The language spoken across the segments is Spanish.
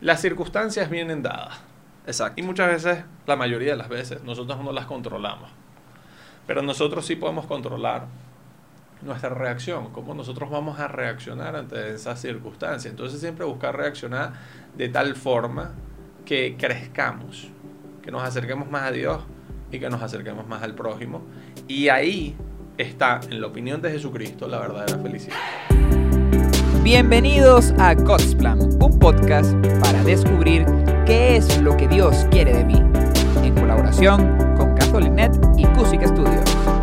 las circunstancias vienen dadas. Exacto. Y muchas veces, la mayoría de las veces, nosotros no las controlamos. Pero nosotros sí podemos controlar nuestra reacción, cómo nosotros vamos a reaccionar ante esas circunstancias. Entonces siempre buscar reaccionar de tal forma que crezcamos, que nos acerquemos más a Dios y que nos acerquemos más al prójimo. Y ahí está, en la opinión de Jesucristo, la verdadera felicidad. Bienvenidos a God's Plan, un podcast para descubrir qué es lo que Dios quiere de mí, en colaboración con Catholic y Cusic Studios.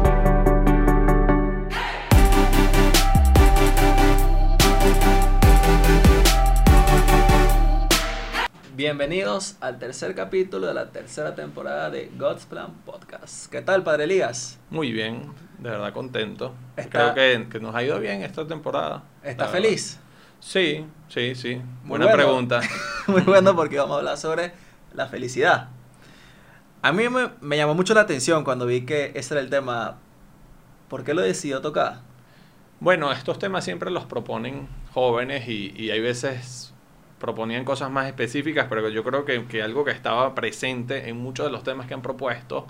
Bienvenidos al tercer capítulo de la tercera temporada de God's Plan Podcast. ¿Qué tal, Padre Elías? Muy bien, de verdad contento. Está- Creo que, que nos ha ido bien esta temporada. ¿Estás feliz? Sí, sí, sí. Muy Buena bueno. pregunta. Muy bueno porque vamos a hablar sobre la felicidad. A mí me, me llamó mucho la atención cuando vi que ese era el tema. ¿Por qué lo decidió tocar? Bueno, estos temas siempre los proponen jóvenes y, y hay veces proponían cosas más específicas, pero yo creo que, que algo que estaba presente en muchos de los temas que han propuesto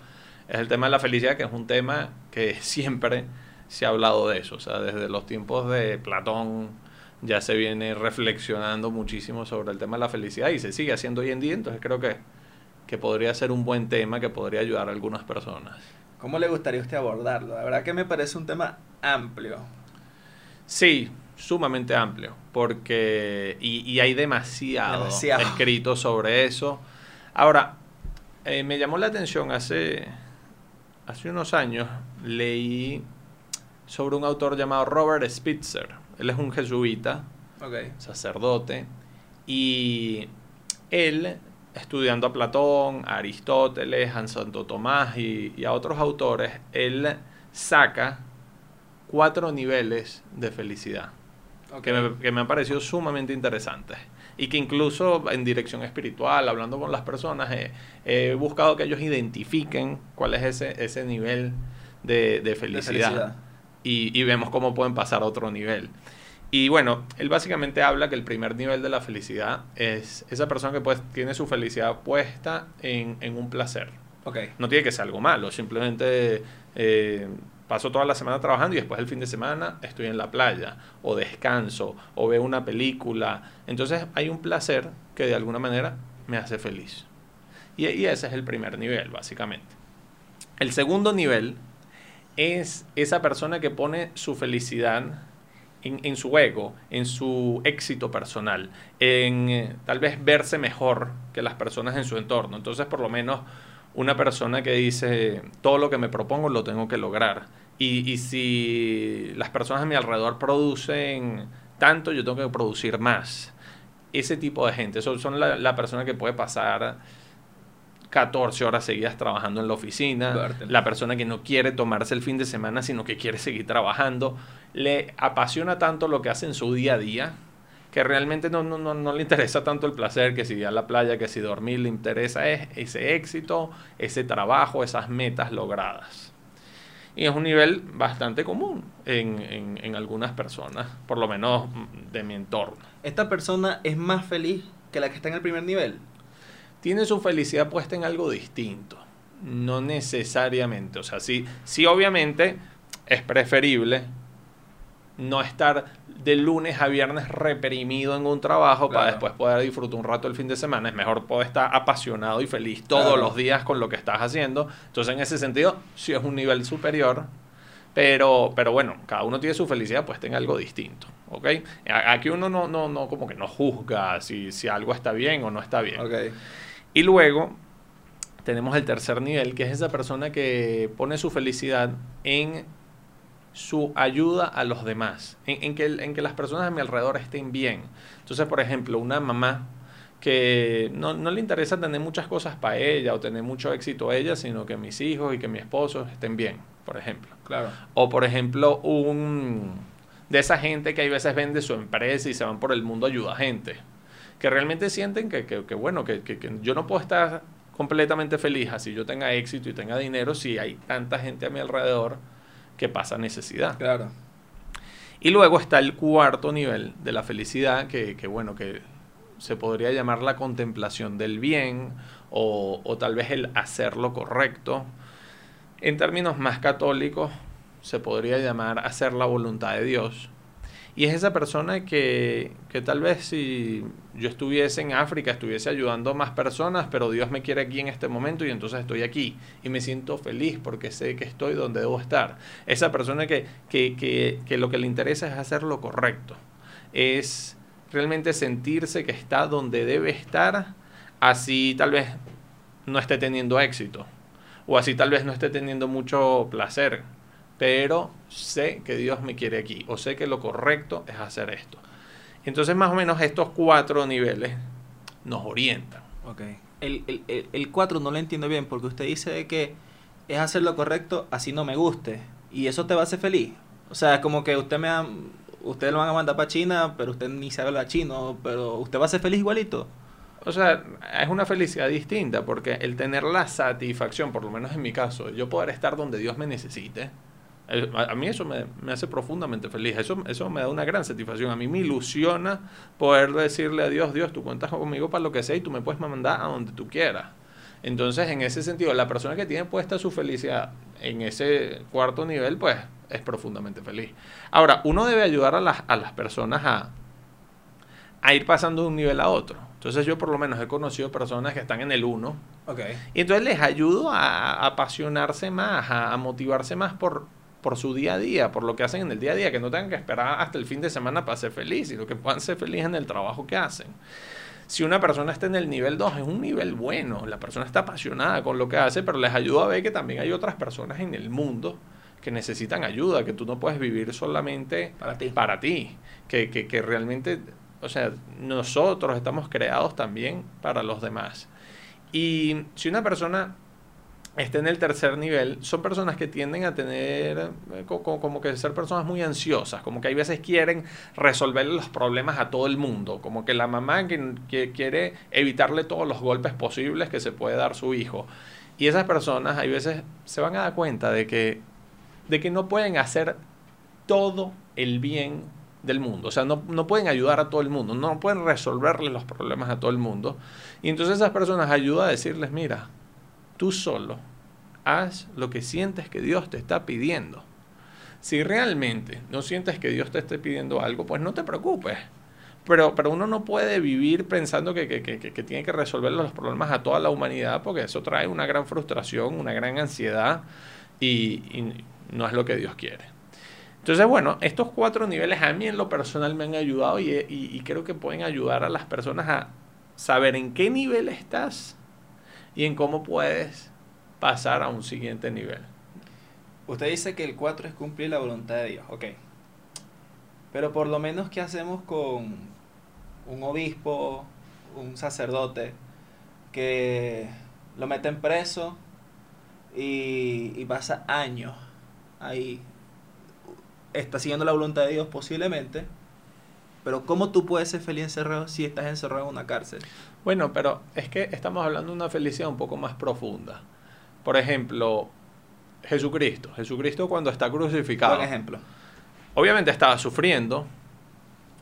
es el tema de la felicidad, que es un tema que siempre se ha hablado de eso. O sea, desde los tiempos de Platón ya se viene reflexionando muchísimo sobre el tema de la felicidad y se sigue haciendo hoy en día, entonces creo que, que podría ser un buen tema que podría ayudar a algunas personas. ¿Cómo le gustaría a usted abordarlo? La verdad que me parece un tema amplio. Sí, sumamente amplio, porque y, y hay demasiado, Demasiado. escrito sobre eso. Ahora, eh, me llamó la atención hace, hace unos años, leí sobre un autor llamado Robert Spitzer. Él es un jesuita, sacerdote, y él, estudiando a Platón, a Aristóteles, a Santo Tomás y, y a otros autores, él saca cuatro niveles de felicidad ok. que, me, que me han parecido sumamente interesantes y que incluso en dirección espiritual, hablando con las personas, he, he buscado que ellos identifiquen cuál es ese, ese nivel de, de De felicidad y, y vemos cómo pueden pasar a otro nivel. Y bueno, él básicamente habla que el primer nivel de la felicidad es esa persona que pues, tiene su felicidad puesta en, en un placer. Ok. No tiene que ser algo malo, simplemente eh, paso toda la semana trabajando y después el fin de semana estoy en la playa, o descanso, o veo una película. Entonces hay un placer que de alguna manera me hace feliz. Y, y ese es el primer nivel, básicamente. El segundo nivel es esa persona que pone su felicidad en, en su ego, en su éxito personal, en eh, tal vez verse mejor que las personas en su entorno. Entonces, por lo menos, una persona que dice, todo lo que me propongo lo tengo que lograr. Y, y si las personas a mi alrededor producen tanto, yo tengo que producir más. Ese tipo de gente, son, son la, la persona que puede pasar 14 horas seguidas trabajando en la oficina, la persona que no quiere tomarse el fin de semana, sino que quiere seguir trabajando, le apasiona tanto lo que hace en su día a día, que realmente no, no, no, no le interesa tanto el placer, que si ir a la playa, que si dormir, le interesa es ese éxito, ese trabajo, esas metas logradas. Y es un nivel bastante común en, en, en algunas personas, por lo menos de mi entorno. ¿Esta persona es más feliz que la que está en el primer nivel? tiene su felicidad puesta en algo distinto. No necesariamente. O sea, sí, sí obviamente es preferible no estar de lunes a viernes reprimido en un trabajo para después poder disfrutar un rato el fin de semana. Es mejor poder estar apasionado y feliz todos Claro. los días con lo que estás haciendo. Entonces, en ese sentido, sí es un nivel superior. Pero, pero bueno, cada uno tiene su felicidad puesta en algo distinto. Aquí uno no, no, no, como que no juzga si, si algo está bien o no está bien. Ok. Y luego tenemos el tercer nivel, que es esa persona que pone su felicidad en su ayuda a los demás, en, en que, en que las personas a mi alrededor estén bien. Entonces, por ejemplo, una mamá que no, no le interesa tener muchas cosas para ella o tener mucho éxito a ella, sino que mis hijos y que mi esposo estén bien, por ejemplo. Claro. O por ejemplo, un de esa gente que hay veces vende su empresa y se van por el mundo a ayudar a gente. Que realmente sienten que, que- que, bueno, que, que- que yo no puedo estar completamente feliz así yo tenga éxito y tenga dinero si hay tanta gente a mi alrededor que pasa necesidad. Claro. Y luego está el cuarto nivel de la felicidad, que, que, bueno, que se podría llamar la contemplación del bien o, o tal vez el hacer lo correcto. En términos más católicos, se podría llamar hacer la voluntad de Dios. Y es esa persona que, que, tal vez si yo estuviese en África, estuviese ayudando a más personas, pero Dios me quiere aquí en este momento y entonces estoy aquí y me siento feliz porque sé que estoy donde debo estar. Esa persona que, que, que, que lo que le interesa es hacer lo correcto, es realmente sentirse que está donde debe estar, así tal vez no esté teniendo éxito o así tal vez no esté teniendo mucho placer pero sé que Dios me quiere aquí, o sé que lo correcto es hacer esto. Entonces, más o menos estos cuatro niveles nos orientan. Ok. El, el, el, 4 no lo entiendo bien, porque usted dice que es hacer lo correcto así no me guste, y eso te va a hacer feliz. O sea, como que usted me ha, usted lo van a mandar para China, pero usted ni sabe hablar chino, pero usted va a ser feliz igualito. O sea, es una felicidad distinta, porque el tener la satisfacción, por lo menos en mi caso, yo poder estar donde Dios me necesite, a, mí eso me, hace profundamente feliz, eso, eso me da una gran satisfacción, a mí me ilusiona poder decirle a Dios, Dios, tú cuentas conmigo para lo que sea y tú me puedes mandar a donde tú quieras. Entonces, en ese sentido, la persona que tiene puesta su felicidad en ese cuarto nivel, pues es profundamente feliz. Ahora, uno debe ayudar a las, a las personas a, a ir pasando de un nivel a otro. Entonces yo por lo menos he conocido personas que están en el 1. Okay. Y entonces les ayudo a, apasionarse más, a, motivarse más por, por su día a día, por lo que hacen en el día a día, que no tengan que esperar hasta el fin de semana para ser feliz, sino que puedan ser felices en el trabajo que hacen. Si una persona está en el nivel 2, es un nivel bueno, la persona está apasionada con lo que hace, pero les ayuda a ver que también hay otras personas en el mundo que necesitan ayuda, que tú no puedes vivir solamente para ti, para ti que, que, que realmente, o sea, nosotros estamos creados también para los demás. Y si una persona esté en el tercer nivel, son personas que tienden a tener eh, como, que ser personas muy ansiosas, como que hay veces quieren resolver los problemas a todo el mundo, como que la mamá que, quiere evitarle todos los golpes posibles que se puede dar su hijo. Y esas personas hay veces se van a dar cuenta de que, de que no pueden hacer todo el bien del mundo. O sea, no, no, pueden ayudar a todo el mundo, no pueden resolverle los problemas a todo el mundo. Y entonces esas personas ayudan a decirles, mira, tú solo haz lo que sientes que Dios te está pidiendo. Si realmente no sientes que Dios te esté pidiendo algo, pues no te preocupes. Pero, pero uno no puede vivir pensando que, tiene que resolver los problemas a toda la humanidad porque eso trae una gran frustración, una gran ansiedad y, no es lo que Dios quiere. Entonces, bueno, estos cuatro niveles a mí en lo personal me han ayudado y, y creo que pueden ayudar a las personas a saber en qué nivel estás y en cómo puedes pasar a un siguiente nivel. Usted dice que el 4 es cumplir la voluntad de Dios, ok. Pero por lo menos, ¿qué hacemos con un obispo, un sacerdote, que lo meten preso y, y pasa años ahí? Está siguiendo la voluntad de Dios posiblemente, pero ¿cómo tú puedes ser feliz encerrado si estás encerrado en una cárcel? Bueno, pero es que estamos hablando de una felicidad un poco más profunda. Por ejemplo, Jesucristo. Jesucristo cuando está crucificado. Buen ejemplo. Obviamente estaba sufriendo.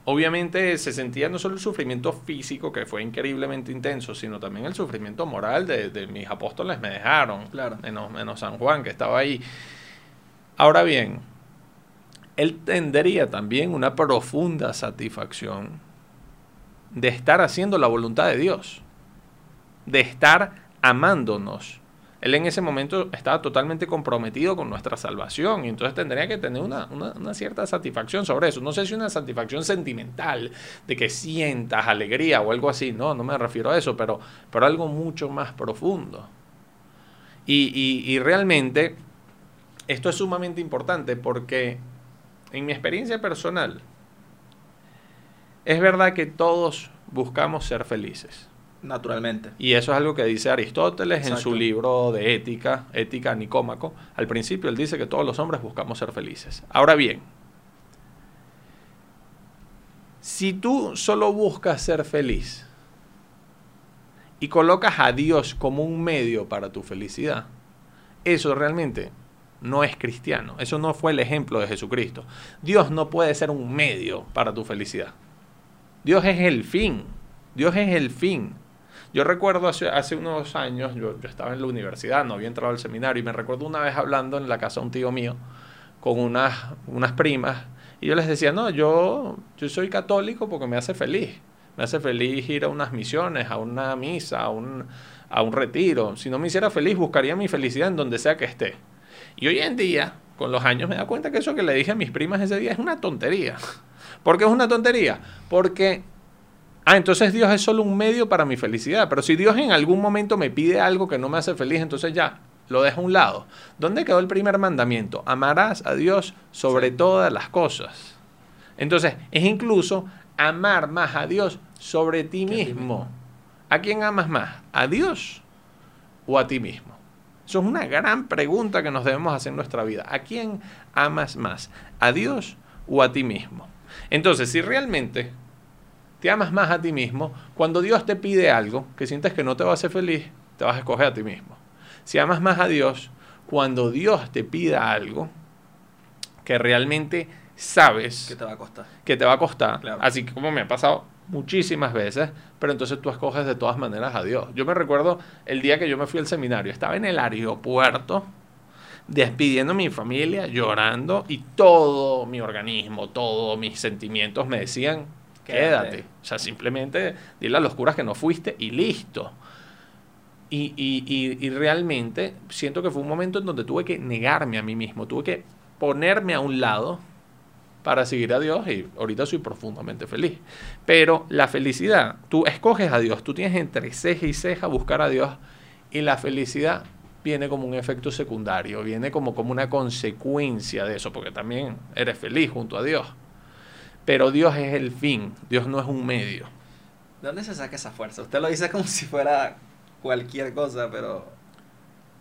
Obviamente se sentía no solo el sufrimiento físico, que fue increíblemente intenso, sino también el sufrimiento moral de, mis apóstoles me dejaron. Claro. Menos, menos San Juan, que estaba ahí. Ahora bien, él tendría también una profunda satisfacción de estar haciendo la voluntad de Dios, de estar amándonos. Él en ese momento estaba totalmente comprometido con nuestra salvación y entonces tendría que tener una, cierta satisfacción sobre eso. No sé si una satisfacción sentimental, de que sientas alegría o algo así, no, no me refiero a eso, pero, pero algo mucho más profundo. Y, y realmente esto es sumamente importante porque en mi experiencia personal, es verdad que todos buscamos ser felices. Naturalmente. Y eso es algo que dice Aristóteles en su libro de ética, Ética Nicómaco. Al principio él dice que todos los hombres buscamos ser felices. Ahora bien, si tú solo buscas ser feliz y colocas a Dios como un medio para tu felicidad, eso realmente no es cristiano. Eso no fue el ejemplo de Jesucristo. Dios no puede ser un medio para tu felicidad. Dios es el fin. Dios es el fin. Yo recuerdo hace, unos años, yo, yo, estaba en la universidad, no había entrado al seminario, y me recuerdo una vez hablando en la casa de un tío mío con unas, unas primas, y yo les decía, no, yo, yo soy católico porque me hace feliz. Me hace feliz ir a unas misiones, a una misa, a un, a un retiro. Si no me hiciera feliz, buscaría mi felicidad en donde sea que esté. Y hoy en día, con los años, me da cuenta que eso que le dije a mis primas ese día es una tontería. ¿Por qué es una tontería? Porque Ah, entonces Dios es solo un medio para mi felicidad. Pero si Dios en algún momento me pide algo que no me hace feliz, entonces ya, lo dejo a un lado. ¿Dónde quedó el primer mandamiento? Amarás a Dios sobre todas las cosas. Entonces, es incluso amar más a Dios sobre ti mismo. ¿A quién amas más? ¿A Dios o a ti mismo? Eso es una gran pregunta que nos debemos hacer en nuestra vida. ¿A quién amas más? ¿A Dios o a ti mismo? Entonces, si realmente te amas más a ti mismo, cuando Dios te pide algo que sientes que no te va a hacer feliz, te vas a escoger a ti mismo. Si amas más a Dios, cuando Dios te pida algo que realmente sabes que te va a costar, que te va a costar, así como me ha pasado muchísimas veces, pero entonces tú escoges de todas maneras a Dios. Yo me recuerdo el día que yo me fui al seminario, estaba en el aeropuerto despidiendo a mi familia, llorando y todo mi organismo, todos mis sentimientos me decían, quédate. O sea, simplemente dile a los curas que no fuiste y listo. Y, y, y, realmente siento que fue un momento en donde tuve que negarme a mí mismo, tuve que ponerme a un lado para seguir a Dios y ahorita soy profundamente feliz. Pero la felicidad, tú escoges a Dios, tú tienes entre ceja y ceja buscar a Dios y la felicidad viene como un efecto secundario, viene como, como una consecuencia de eso, porque también eres feliz junto a Dios. Pero Dios es el fin, Dios no es un medio. ¿De dónde se saca esa fuerza? Usted lo dice como si fuera cualquier cosa, pero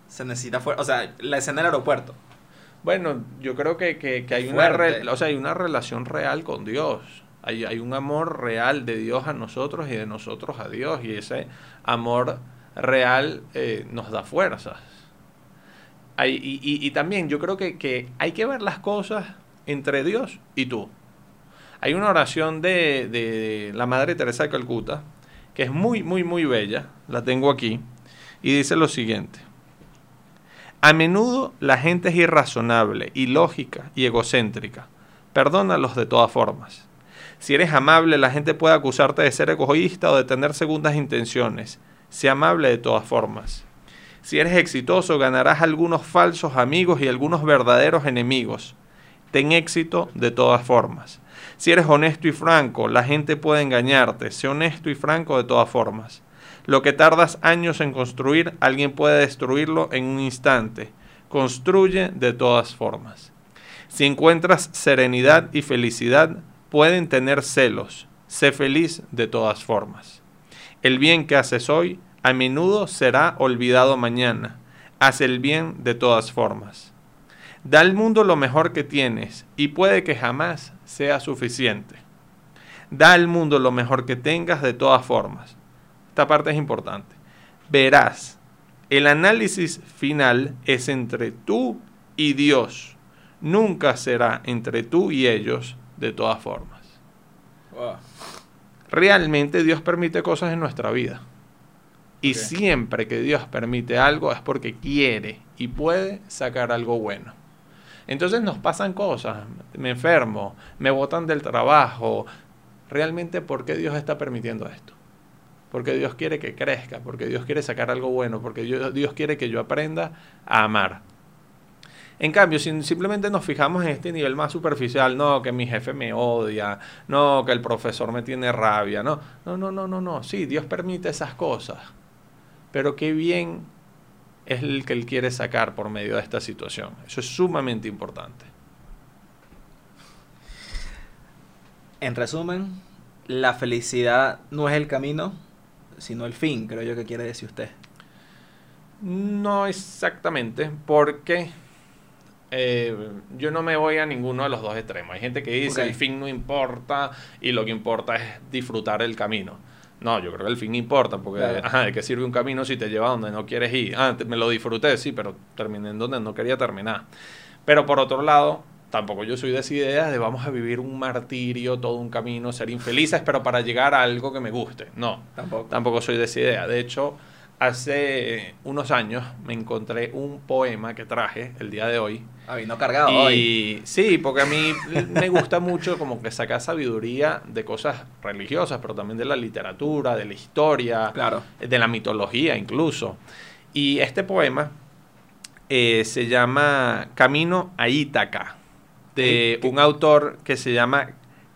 se necesita fuerza. O sea, la escena del aeropuerto. Bueno, yo creo que, que, hay, una o sea, hay una relación real con Dios. Hay, hay, un amor real de Dios a nosotros y de nosotros a Dios. Y ese amor real eh, nos da fuerzas. Y, también yo creo que, hay que ver las cosas entre Dios y tú. Hay una oración de, la Madre Teresa de Calcuta que es muy, muy, muy bella. La tengo aquí. Y dice lo siguiente. A menudo la gente es irrazonable, ilógica y egocéntrica. Perdónalos de todas formas. Si eres amable, la gente puede acusarte de ser egoísta o de tener segundas intenciones. Sé amable de todas formas. Si eres exitoso, ganarás algunos falsos amigos y algunos verdaderos enemigos. Ten éxito de todas formas. Si eres honesto y franco, la gente puede engañarte. Sé honesto y franco de todas formas. Lo que tardas años en construir, alguien puede destruirlo en un instante. Construye de todas formas. Si encuentras serenidad y felicidad, pueden tener celos. Sé feliz de todas formas. El bien que haces hoy a menudo será olvidado mañana. Haz el bien de todas formas. Da al mundo lo mejor que tienes y puede que jamás sea suficiente. Da al mundo lo mejor que tengas de todas formas. Esta parte es importante. Verás, el análisis final es entre tú y Dios. Nunca será entre tú y ellos de todas formas. Realmente Dios permite cosas en nuestra vida. Y siempre que Dios permite algo es porque quiere y puede sacar algo bueno. Entonces nos pasan cosas, me enfermo, me botan del trabajo. Realmente, ¿por qué Dios está permitiendo esto? Porque Dios quiere que crezca, porque Dios quiere sacar algo bueno, porque Dios quiere que yo aprenda a amar. En cambio, si simplemente nos fijamos en este nivel más superficial, no, que mi jefe me odia, no, que el profesor me tiene rabia, no, no, no, no, no, no, sí, Dios permite esas cosas, pero qué bien es el que él quiere sacar por medio de esta situación. Eso es sumamente importante. En resumen, la felicidad no es el camino, sino el fin, creo yo que quiere decir usted. No exactamente, porque eh, yo no me voy a ninguno de los dos extremos. Hay gente que dice el fin no importa y lo que importa es disfrutar el camino. No, yo creo que el fin importa, porque ¿de qué sirve un camino si te lleva a donde no quieres ir? Ah, me lo disfruté, sí, pero terminé en donde no quería terminar. Pero por otro lado, tampoco yo soy de esa idea de vamos a vivir un martirio, todo un camino, ser infelices, pero para llegar a algo que me guste. No, Tampoco. tampoco soy de esa idea. De hecho, hace unos años me encontré un poema que traje el día de hoy. Ah, vino cargado hoy. Sí, porque a mí me gusta mucho como que sacar sabiduría de cosas religiosas, pero también de la literatura, de la historia, Claro. de la mitología incluso. Y este poema eh, se llama Camino a Ítaca, de ¿Qué- un autor que se llama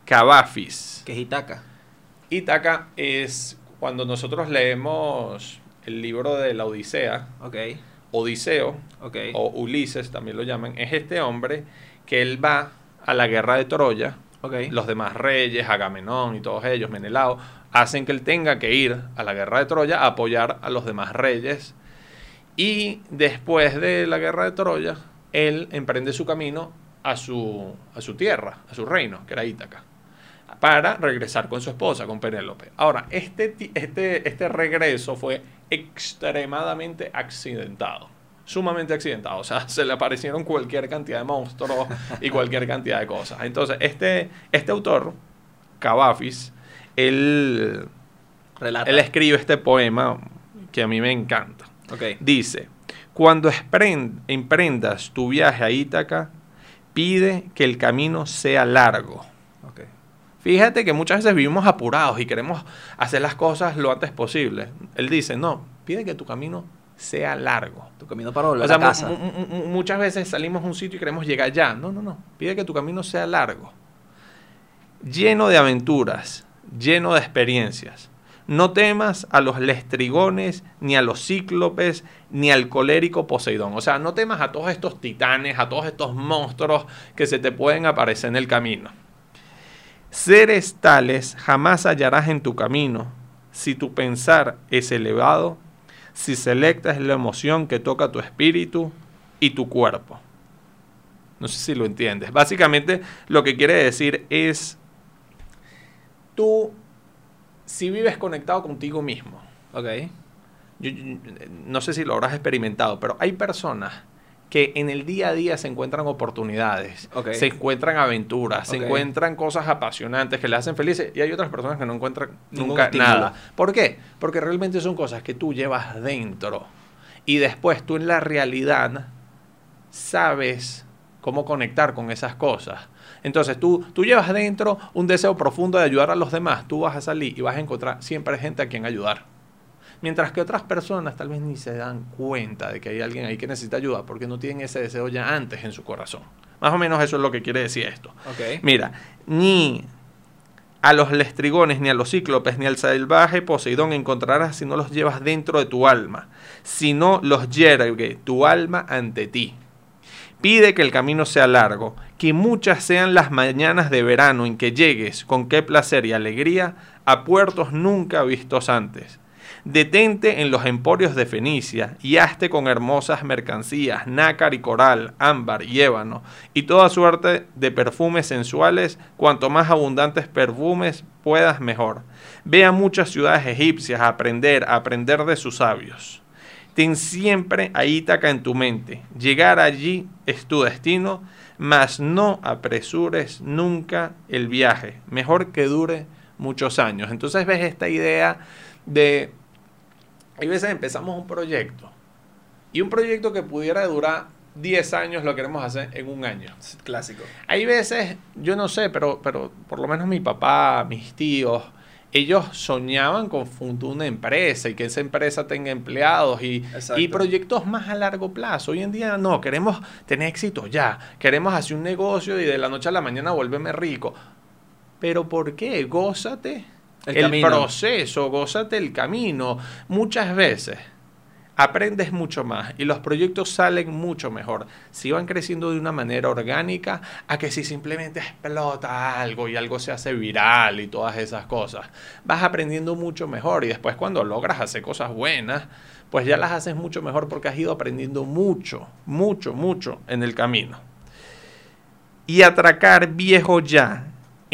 Cavafis. Que es Itaca. Ítaca es cuando nosotros leemos el libro de la Odisea, Odiseo, o Ulises también lo llaman, es este hombre que él va a la guerra de Troya, los demás reyes, Agamenón y todos ellos, Menelao, hacen que él tenga que ir a la guerra de Troya a apoyar a los demás reyes. Y después de la guerra de Troya, él emprende su camino a su, a su tierra, a su reino, que era Ítaca, para regresar con su esposa, con Penélope. Ahora, este, este, este regreso fue extremadamente accidentado. Sumamente accidentado. O sea, se le aparecieron cualquier cantidad de monstruos y cualquier cantidad de cosas. Entonces, este, este autor, Cavafis, él, Relata. él escribe este poema que a mí me encanta. Ok. Dice, cuando emprendas tu viaje a Ítaca, pide que el camino sea largo. Fíjate que muchas veces vivimos apurados y queremos hacer las cosas lo antes posible. Él dice, no, pide que tu camino sea largo. Tu camino para volver O sea, a casa. muchas veces salimos a un sitio y queremos llegar ya. No, no, no. Pide que tu camino sea largo. Lleno de aventuras, lleno de experiencias. No temas a los lestrigones, ni a los cíclopes, ni al colérico Poseidón. O sea, no temas a todos estos titanes, a todos estos monstruos que se te pueden aparecer en el camino. Seres tales jamás hallarás en tu camino si tu pensar es elevado, si selectas la emoción que toca tu espíritu y tu cuerpo. No sé si lo entiendes. Básicamente lo que quiere decir es, tú, si vives conectado contigo mismo, Ok. no sé si lo habrás experimentado, pero hay personas que en el día a día se encuentran oportunidades, se encuentran aventuras, se encuentran cosas apasionantes que le hacen felices y hay otras personas que no encuentran nunca nada. ¿Por qué? Porque realmente son cosas que tú llevas dentro y después tú en la realidad sabes cómo conectar con esas cosas. Entonces tú, tú llevas dentro un deseo profundo de ayudar a los demás, tú vas a salir y vas a encontrar siempre gente a quien ayudar. Mientras que otras personas tal vez ni se dan cuenta de que hay alguien ahí que necesita ayuda porque no tienen ese deseo ya antes en su corazón. Más o menos eso es lo que quiere decir esto. Mira, ni a los lestrigones, ni a los cíclopes, ni al salvaje Poseidón encontrarás si no los llevas dentro de tu alma, si no los yergue tu alma ante ti. Pide que el camino sea largo, que muchas sean las mañanas de verano en que llegues con qué placer y alegría a puertos nunca vistos antes. Detente en los emporios de Fenicia y hazte con hermosas mercancías, nácar y coral, ámbar y ébano, y toda suerte de perfumes sensuales, cuanto más abundantes perfumes puedas mejor. Ve a muchas ciudades egipcias a aprender, a aprender de sus sabios. Ten siempre a Ítaca en tu mente. Llegar allí es tu destino, mas no apresures nunca el viaje. Mejor que dure muchos años. Entonces ves esta idea de... Hay veces empezamos un proyecto y un proyecto que pudiera durar 10 años lo queremos hacer en un año. Clásico. Hay veces, yo no sé, pero, pero por lo menos mi papá, mis tíos, ellos soñaban con fundar una empresa y que esa empresa tenga empleados y, y proyectos más a largo plazo. Hoy en día no, queremos tener éxito ya, queremos hacer un negocio y de la noche a la mañana volverme rico. Pero ¿por qué? Gózate El proceso, gózate el camino. Muchas veces aprendes mucho más y los proyectos salen mucho mejor si van creciendo de una manera orgánica a que si simplemente explota algo y algo se hace viral y todas esas cosas. Vas aprendiendo mucho mejor y después cuando logras hacer cosas buenas, pues ya las haces mucho mejor porque has ido aprendiendo mucho, mucho, mucho en el camino. Y atracar viejo ya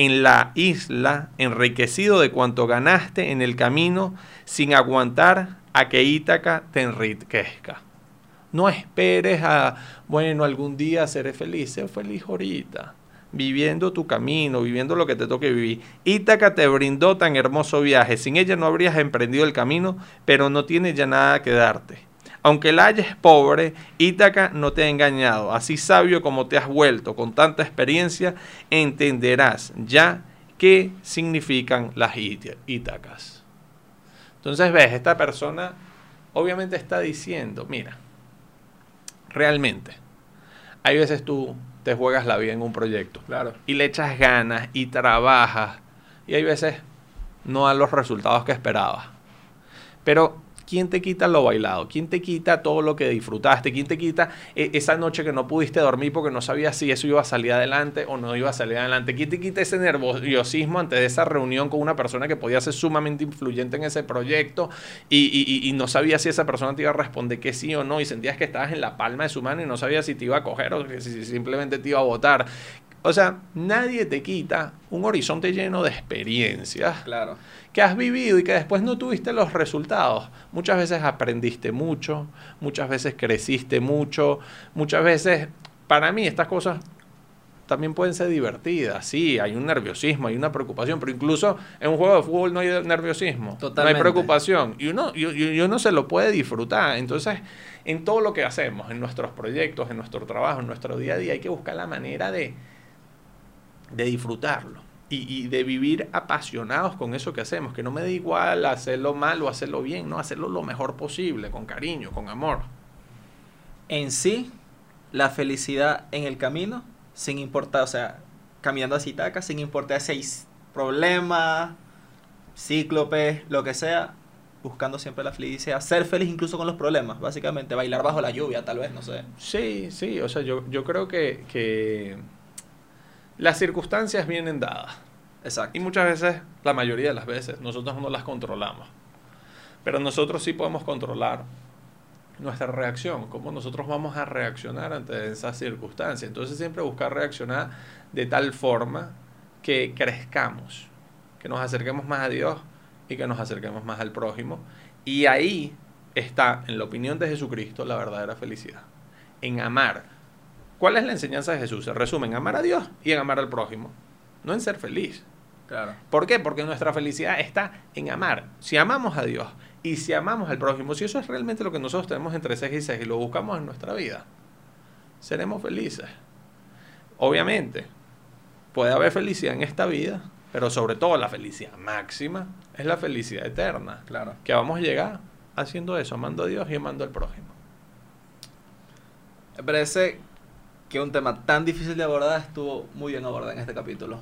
en la isla, enriquecido de cuanto ganaste en el camino, sin aguantar a que Ítaca te enriquezca. No esperes a, bueno, algún día seré feliz. Sé feliz ahorita, viviendo tu camino, viviendo lo que te toque vivir. Ítaca te brindó tan hermoso viaje. Sin ella no habrías emprendido el camino, pero no tiene ya nada que darte. Aunque la hayas pobre, Ítaca no te ha engañado. Así sabio como te has vuelto, con tanta experiencia, entenderás ya qué significan las Ítacas. Entonces ves, esta persona obviamente está diciendo, mira, realmente, hay veces tú te juegas la vida en un proyecto. Claro. Y le echas ganas y trabajas. Y hay veces no dan los resultados que esperabas. Pero ¿quién te quita lo bailado? ¿Quién te quita todo lo que disfrutaste? ¿Quién te quita eh, esa noche que no pudiste dormir porque no sabías si eso iba a salir adelante o no iba a salir adelante? ¿Quién te quita ese nerviosismo antes de esa reunión con una persona que podía ser sumamente influyente en ese proyecto y, no sabías si esa persona te iba a responder que sí o no y sentías que estabas en la palma de su mano y no sabías si te iba a coger o si simplemente te iba a votar? O sea, nadie te quita un horizonte lleno de experiencias claro. que has vivido y que después no tuviste los resultados. Muchas veces aprendiste mucho, muchas veces creciste mucho, muchas veces, para mí estas cosas también pueden ser divertidas. Sí, hay un nerviosismo, hay una preocupación, pero incluso en un juego de fútbol no hay nerviosismo, no hay preocupación y uno, y, y uno se lo puede disfrutar. Entonces, en todo lo que hacemos, en nuestros proyectos, en nuestro trabajo, en nuestro día a día, hay que buscar la manera de de disfrutarlo y, de vivir apasionados con eso que hacemos, que no me da igual hacerlo mal o hacerlo bien, no, hacerlo lo mejor posible, con cariño, con amor. En sí, la felicidad en el camino, sin importar, o sea, caminando así taca, sin importar si hay problemas, cíclopes, lo que sea, buscando siempre la felicidad, ser feliz incluso con los problemas, básicamente, bailar bajo la lluvia, tal vez, no sé. Sí, sí, o sea, yo, yo creo que, que las circunstancias vienen dadas. Exacto. Y muchas veces, la mayoría de las veces, nosotros no las controlamos. Pero nosotros sí podemos controlar nuestra reacción, cómo nosotros vamos a reaccionar ante esas circunstancias. Entonces siempre buscar reaccionar de tal forma que crezcamos, que nos acerquemos más a Dios y que nos acerquemos más al prójimo. Y ahí está, en la opinión de Jesucristo, la verdadera felicidad. En amar ¿Cuál es la enseñanza de Jesús? Se resume en amar a Dios y en amar al prójimo, no en ser feliz. Claro. ¿Por qué? Porque nuestra felicidad está en amar. Si amamos a Dios y si amamos al prójimo, si eso es realmente lo que nosotros tenemos entre ceja y ceja y lo buscamos en nuestra vida, seremos felices. Obviamente, puede haber felicidad en esta vida, pero sobre todo la felicidad máxima es la felicidad eterna. Claro. Que vamos a llegar haciendo eso, amando a Dios y amando al prójimo. Me parece que un tema tan difícil de abordar estuvo muy bien abordado en este capítulo.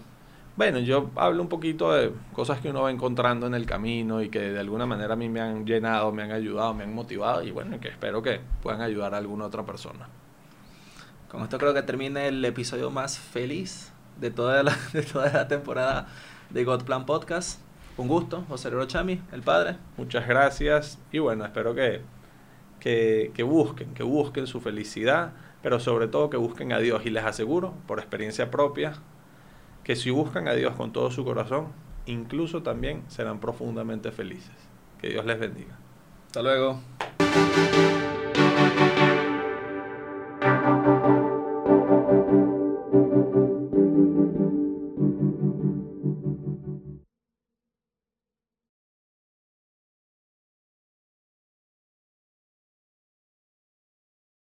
Bueno, yo hablo un poquito de cosas que uno va encontrando en el camino y que de alguna manera a mí me han llenado, me han ayudado, me han motivado y bueno, que espero que puedan ayudar a alguna otra persona. Con esto creo que termina el episodio más feliz de toda la, de toda la temporada de God Plan Podcast. Un gusto, José Chami, el padre. Muchas gracias y bueno, espero que, que, que busquen, que busquen su felicidad pero sobre todo que busquen a Dios. Y les aseguro, por experiencia propia, que si buscan a Dios con todo su corazón, incluso también serán profundamente felices. Que Dios les bendiga. Hasta luego.